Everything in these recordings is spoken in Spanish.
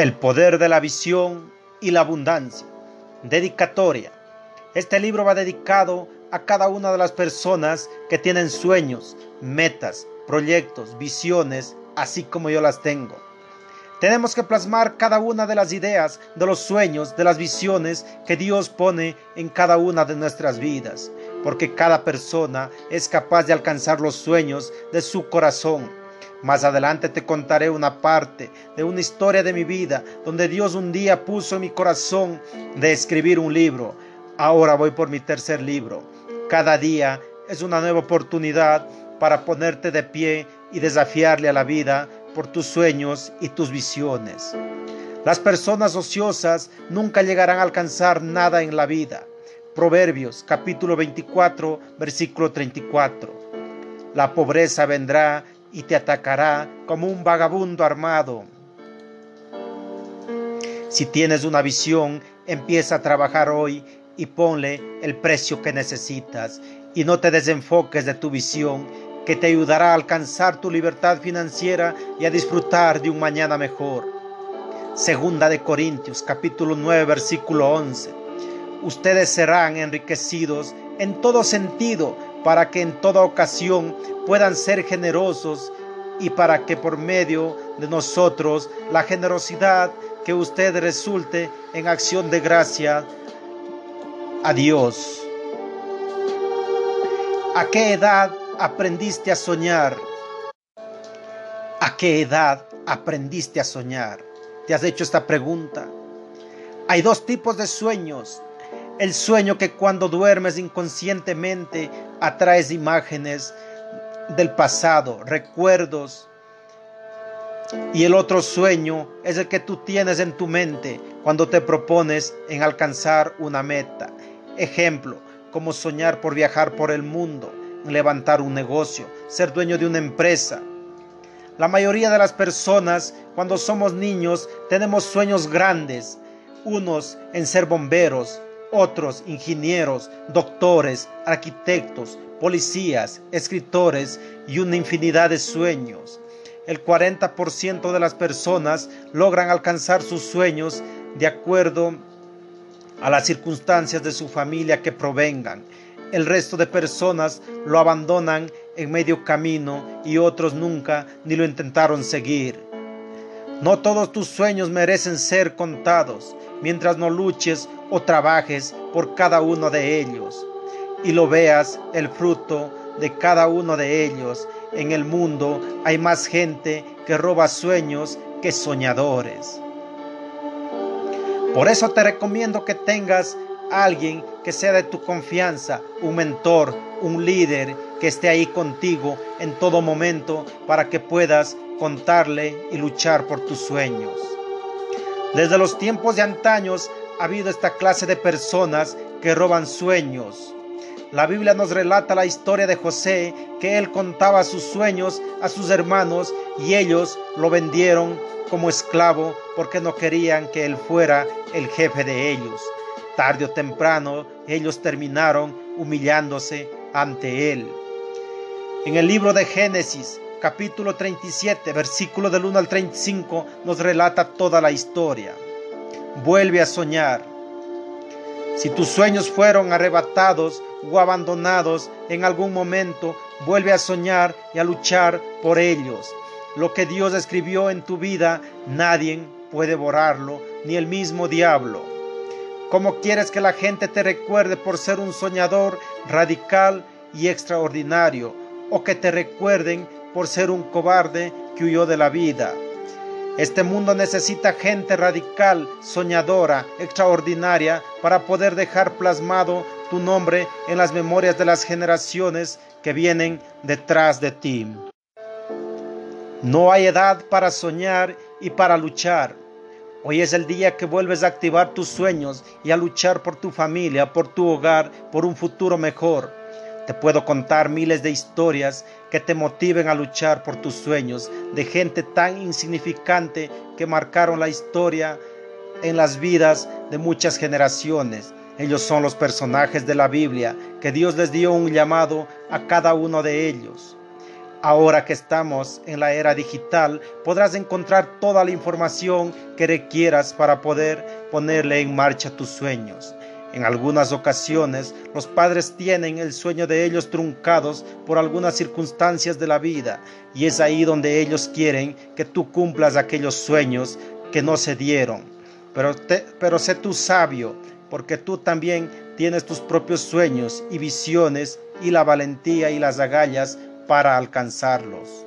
El poder de la visión y la abundancia. Dedicatoria. Este libro va dedicado a cada una de las personas que tienen sueños, metas, proyectos, visiones, así como yo las tengo. Tenemos que plasmar cada una de las ideas, de los sueños, de las visiones que Dios pone en cada una de nuestras vidas, porque cada persona es capaz de alcanzar los sueños de su corazón más adelante te contaré una parte de una historia de mi vida donde Dios un día puso en mi corazón de escribir un libro. Ahora voy por mi tercer libro. Cada día es una nueva oportunidad para ponerte de pie y desafiarle a la vida por tus sueños y tus visiones. Las personas ociosas nunca llegarán a alcanzar nada en la vida. Proverbios capítulo 24 versículo 34. La pobreza vendrá y te atacará como un vagabundo armado. Si tienes una visión, empieza a trabajar hoy y ponle el precio que necesitas y no te desenfoques de tu visión que te ayudará a alcanzar tu libertad financiera y a disfrutar de un mañana mejor. Segunda de Corintios capítulo 9 versículo 11. Ustedes serán enriquecidos en todo sentido para que en toda ocasión puedan ser generosos y para que por medio de nosotros la generosidad que usted resulte en acción de gracia a Dios. ¿A qué edad aprendiste a soñar? ¿A qué edad aprendiste a soñar? ¿Te has hecho esta pregunta? Hay dos tipos de sueños. El sueño que cuando duermes inconscientemente atraes imágenes del pasado, recuerdos. Y el otro sueño es el que tú tienes en tu mente cuando te propones en alcanzar una meta. Ejemplo, como soñar por viajar por el mundo, levantar un negocio, ser dueño de una empresa. La mayoría de las personas cuando somos niños tenemos sueños grandes, unos en ser bomberos, otros ingenieros, doctores, arquitectos, policías, escritores y una infinidad de sueños. El 40% de las personas logran alcanzar sus sueños de acuerdo a las circunstancias de su familia que provengan. El resto de personas lo abandonan en medio camino y otros nunca ni lo intentaron seguir. No todos tus sueños merecen ser contados mientras no luches o trabajes por cada uno de ellos y lo veas el fruto de cada uno de ellos. En el mundo hay más gente que roba sueños que soñadores. Por eso te recomiendo que tengas alguien que sea de tu confianza, un mentor, un líder que esté ahí contigo en todo momento para que puedas contarle y luchar por tus sueños. Desde los tiempos de antaños ha habido esta clase de personas que roban sueños. La Biblia nos relata la historia de José, que él contaba sus sueños a sus hermanos y ellos lo vendieron como esclavo porque no querían que él fuera el jefe de ellos. Tarde o temprano ellos terminaron humillándose ante él. En el libro de Génesis, capítulo 37, versículo del 1 al 35, nos relata toda la historia. Vuelve a soñar. Si tus sueños fueron arrebatados o abandonados en algún momento, vuelve a soñar y a luchar por ellos. Lo que Dios escribió en tu vida, nadie puede borrarlo, ni el mismo diablo. ¿Cómo quieres que la gente te recuerde por ser un soñador radical y extraordinario? ¿O que te recuerden por ser un cobarde que huyó de la vida. Este mundo necesita gente radical, soñadora, extraordinaria para poder dejar plasmado tu nombre en las memorias de las generaciones que vienen detrás de ti. No hay edad para soñar y para luchar. Hoy es el día que vuelves a activar tus sueños y a luchar por tu familia, por tu hogar, por un futuro mejor. Te puedo contar miles de historias que te motiven a luchar por tus sueños, de gente tan insignificante que marcaron la historia en las vidas de muchas generaciones. Ellos son los personajes de la Biblia, que Dios les dio un llamado a cada uno de ellos. Ahora que estamos en la era digital, podrás encontrar toda la información que requieras para poder ponerle en marcha tus sueños. En algunas ocasiones, los padres tienen el sueño de ellos truncados por algunas circunstancias de la vida, y es ahí donde ellos quieren que tú cumplas aquellos sueños que no se dieron. Pero, pero sé tú sabio, porque tú también tienes tus propios sueños y visiones y la valentía y las agallas para alcanzarlos.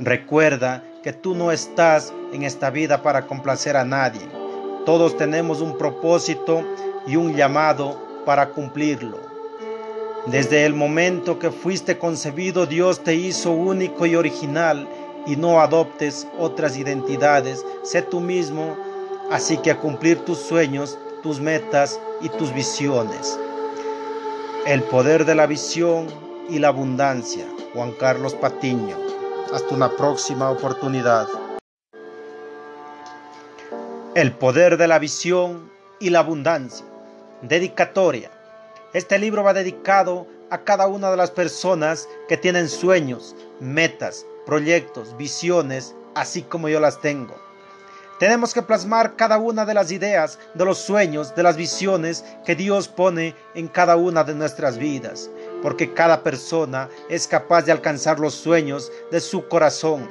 Recuerda que tú no estás en esta vida para complacer a nadie todos tenemos un propósito y un llamado para cumplirlo. Desde el momento que fuiste concebido, Dios te hizo único y original y no adoptes otras identidades. Sé tú mismo, así que a cumplir tus sueños, tus metas y tus visiones. El poder de la visión y la abundancia. Juan Carlos Patiño. Hasta una próxima oportunidad. El poder de la visión y la abundancia. Dedicatoria. Este libro va dedicado a cada una de las personas que tienen sueños, metas, proyectos, visiones, así como yo las tengo. Tenemos que plasmar cada una de las ideas, de los sueños, de las visiones que Dios pone en cada una de nuestras vidas, porque cada persona es capaz de alcanzar los sueños de su corazón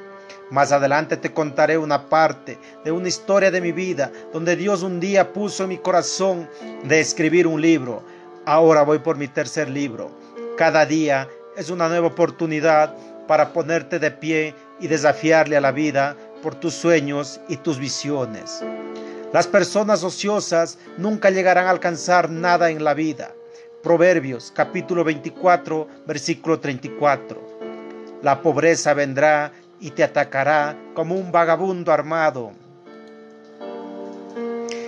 más adelante te contaré una parte de una historia de mi vida donde Dios un día puso en mi corazón de escribir un libro. Ahora voy por mi tercer libro. Cada día es una nueva oportunidad para ponerte de pie y desafiarle a la vida por tus sueños y tus visiones. Las personas ociosas nunca llegarán a alcanzar nada en la vida. Proverbios capítulo 24 versículo 34. La pobreza vendrá y te atacará como un vagabundo armado.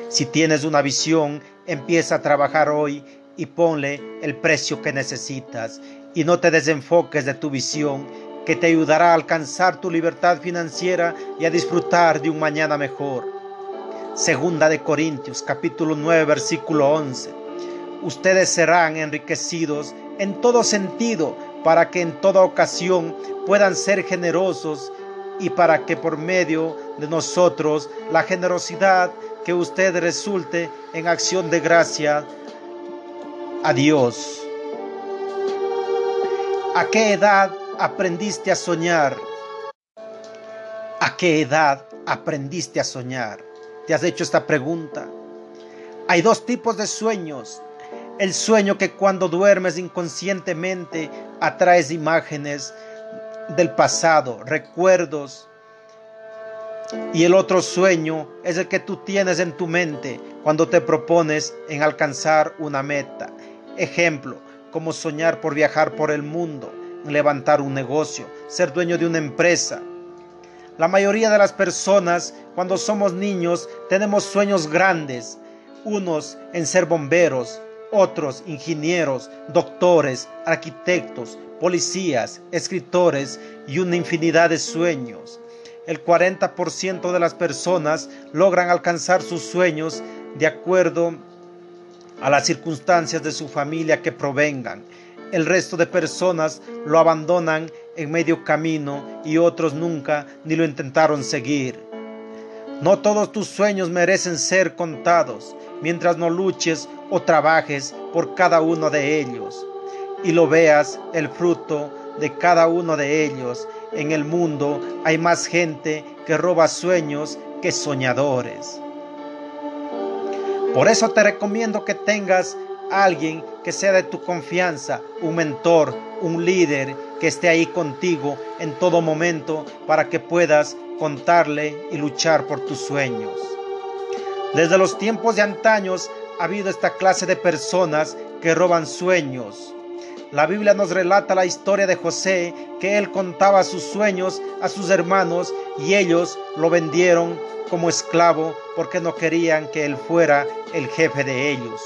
Si tienes una visión, empieza a trabajar hoy y ponle el precio que necesitas y no te desenfoques de tu visión que te ayudará a alcanzar tu libertad financiera y a disfrutar de un mañana mejor. Segunda de Corintios capítulo 9 versículo 11. Ustedes serán enriquecidos en todo sentido para que en toda ocasión puedan ser generosos y para que por medio de nosotros la generosidad que usted resulte en acción de gracia a Dios. ¿A qué edad aprendiste a soñar? ¿A qué edad aprendiste a soñar? ¿Te has hecho esta pregunta? Hay dos tipos de sueños, el sueño que cuando duermes inconscientemente atraes imágenes del pasado, recuerdos. Y el otro sueño es el que tú tienes en tu mente cuando te propones en alcanzar una meta. Ejemplo, como soñar por viajar por el mundo, levantar un negocio, ser dueño de una empresa. La mayoría de las personas cuando somos niños tenemos sueños grandes, unos en ser bomberos, otros ingenieros, doctores, arquitectos, policías, escritores y una infinidad de sueños. El 40% de las personas logran alcanzar sus sueños de acuerdo a las circunstancias de su familia que provengan. El resto de personas lo abandonan en medio camino y otros nunca ni lo intentaron seguir. No todos tus sueños merecen ser contados mientras no luches o trabajes por cada uno de ellos y lo veas el fruto de cada uno de ellos. En el mundo hay más gente que roba sueños que soñadores. Por eso te recomiendo que tengas alguien que sea de tu confianza, un mentor, un líder que esté ahí contigo en todo momento para que puedas contarle y luchar por tus sueños. Desde los tiempos de antaños ha habido esta clase de personas que roban sueños. La Biblia nos relata la historia de José, que él contaba sus sueños a sus hermanos y ellos lo vendieron como esclavo porque no querían que él fuera el jefe de ellos.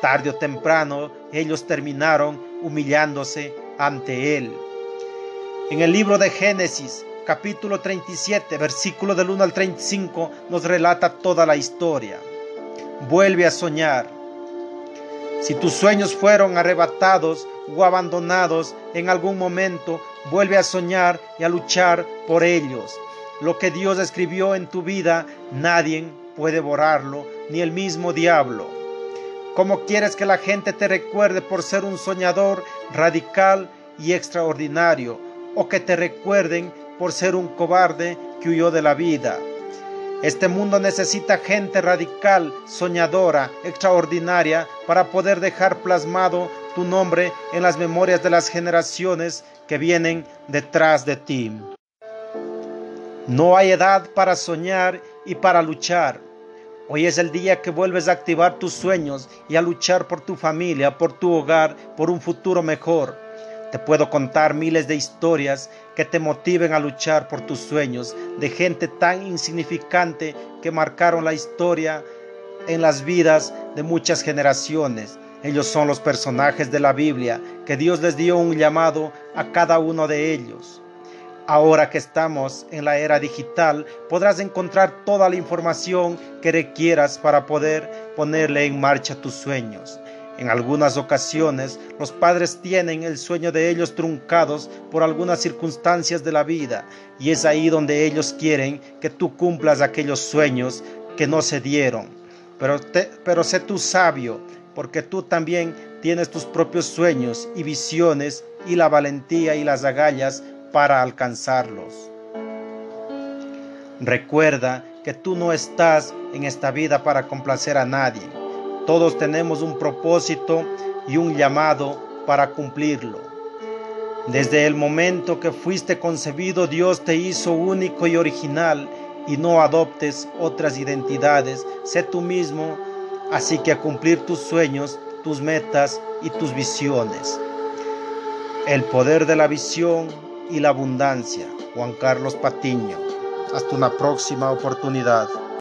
Tarde o temprano ellos terminaron humillándose ante él. En el libro de Génesis, capítulo 37, versículo del 1 al 35, nos relata toda la historia. Vuelve a soñar. Si tus sueños fueron arrebatados o abandonados en algún momento, vuelve a soñar y a luchar por ellos. Lo que Dios escribió en tu vida, nadie puede borrarlo, ni el mismo diablo. ¿Cómo quieres que la gente te recuerde por ser un soñador radical y extraordinario? ¿O que te recuerden por ser un cobarde que huyó de la vida? Este mundo necesita gente radical, soñadora, extraordinaria, para poder dejar plasmado tu nombre en las memorias de las generaciones que vienen detrás de ti. No hay edad para soñar y para luchar. Hoy es el día que vuelves a activar tus sueños y a luchar por tu familia, por tu hogar, por un futuro mejor. Te puedo contar miles de historias que te motiven a luchar por tus sueños, de gente tan insignificante que marcaron la historia en las vidas de muchas generaciones. Ellos son los personajes de la Biblia, que Dios les dio un llamado a cada uno de ellos. Ahora que estamos en la era digital, podrás encontrar toda la información que requieras para poder ponerle en marcha tus sueños. En algunas ocasiones los padres tienen el sueño de ellos truncados por algunas circunstancias de la vida y es ahí donde ellos quieren que tú cumplas aquellos sueños que no se dieron. Pero, pero sé tú sabio porque tú también tienes tus propios sueños y visiones y la valentía y las agallas para alcanzarlos. Recuerda que tú no estás en esta vida para complacer a nadie todos tenemos un propósito y un llamado para cumplirlo. Desde el momento que fuiste concebido, Dios te hizo único y original y no adoptes otras identidades. Sé tú mismo, así que a cumplir tus sueños, tus metas y tus visiones. El poder de la visión y la abundancia. Juan Carlos Patiño. Hasta una próxima oportunidad.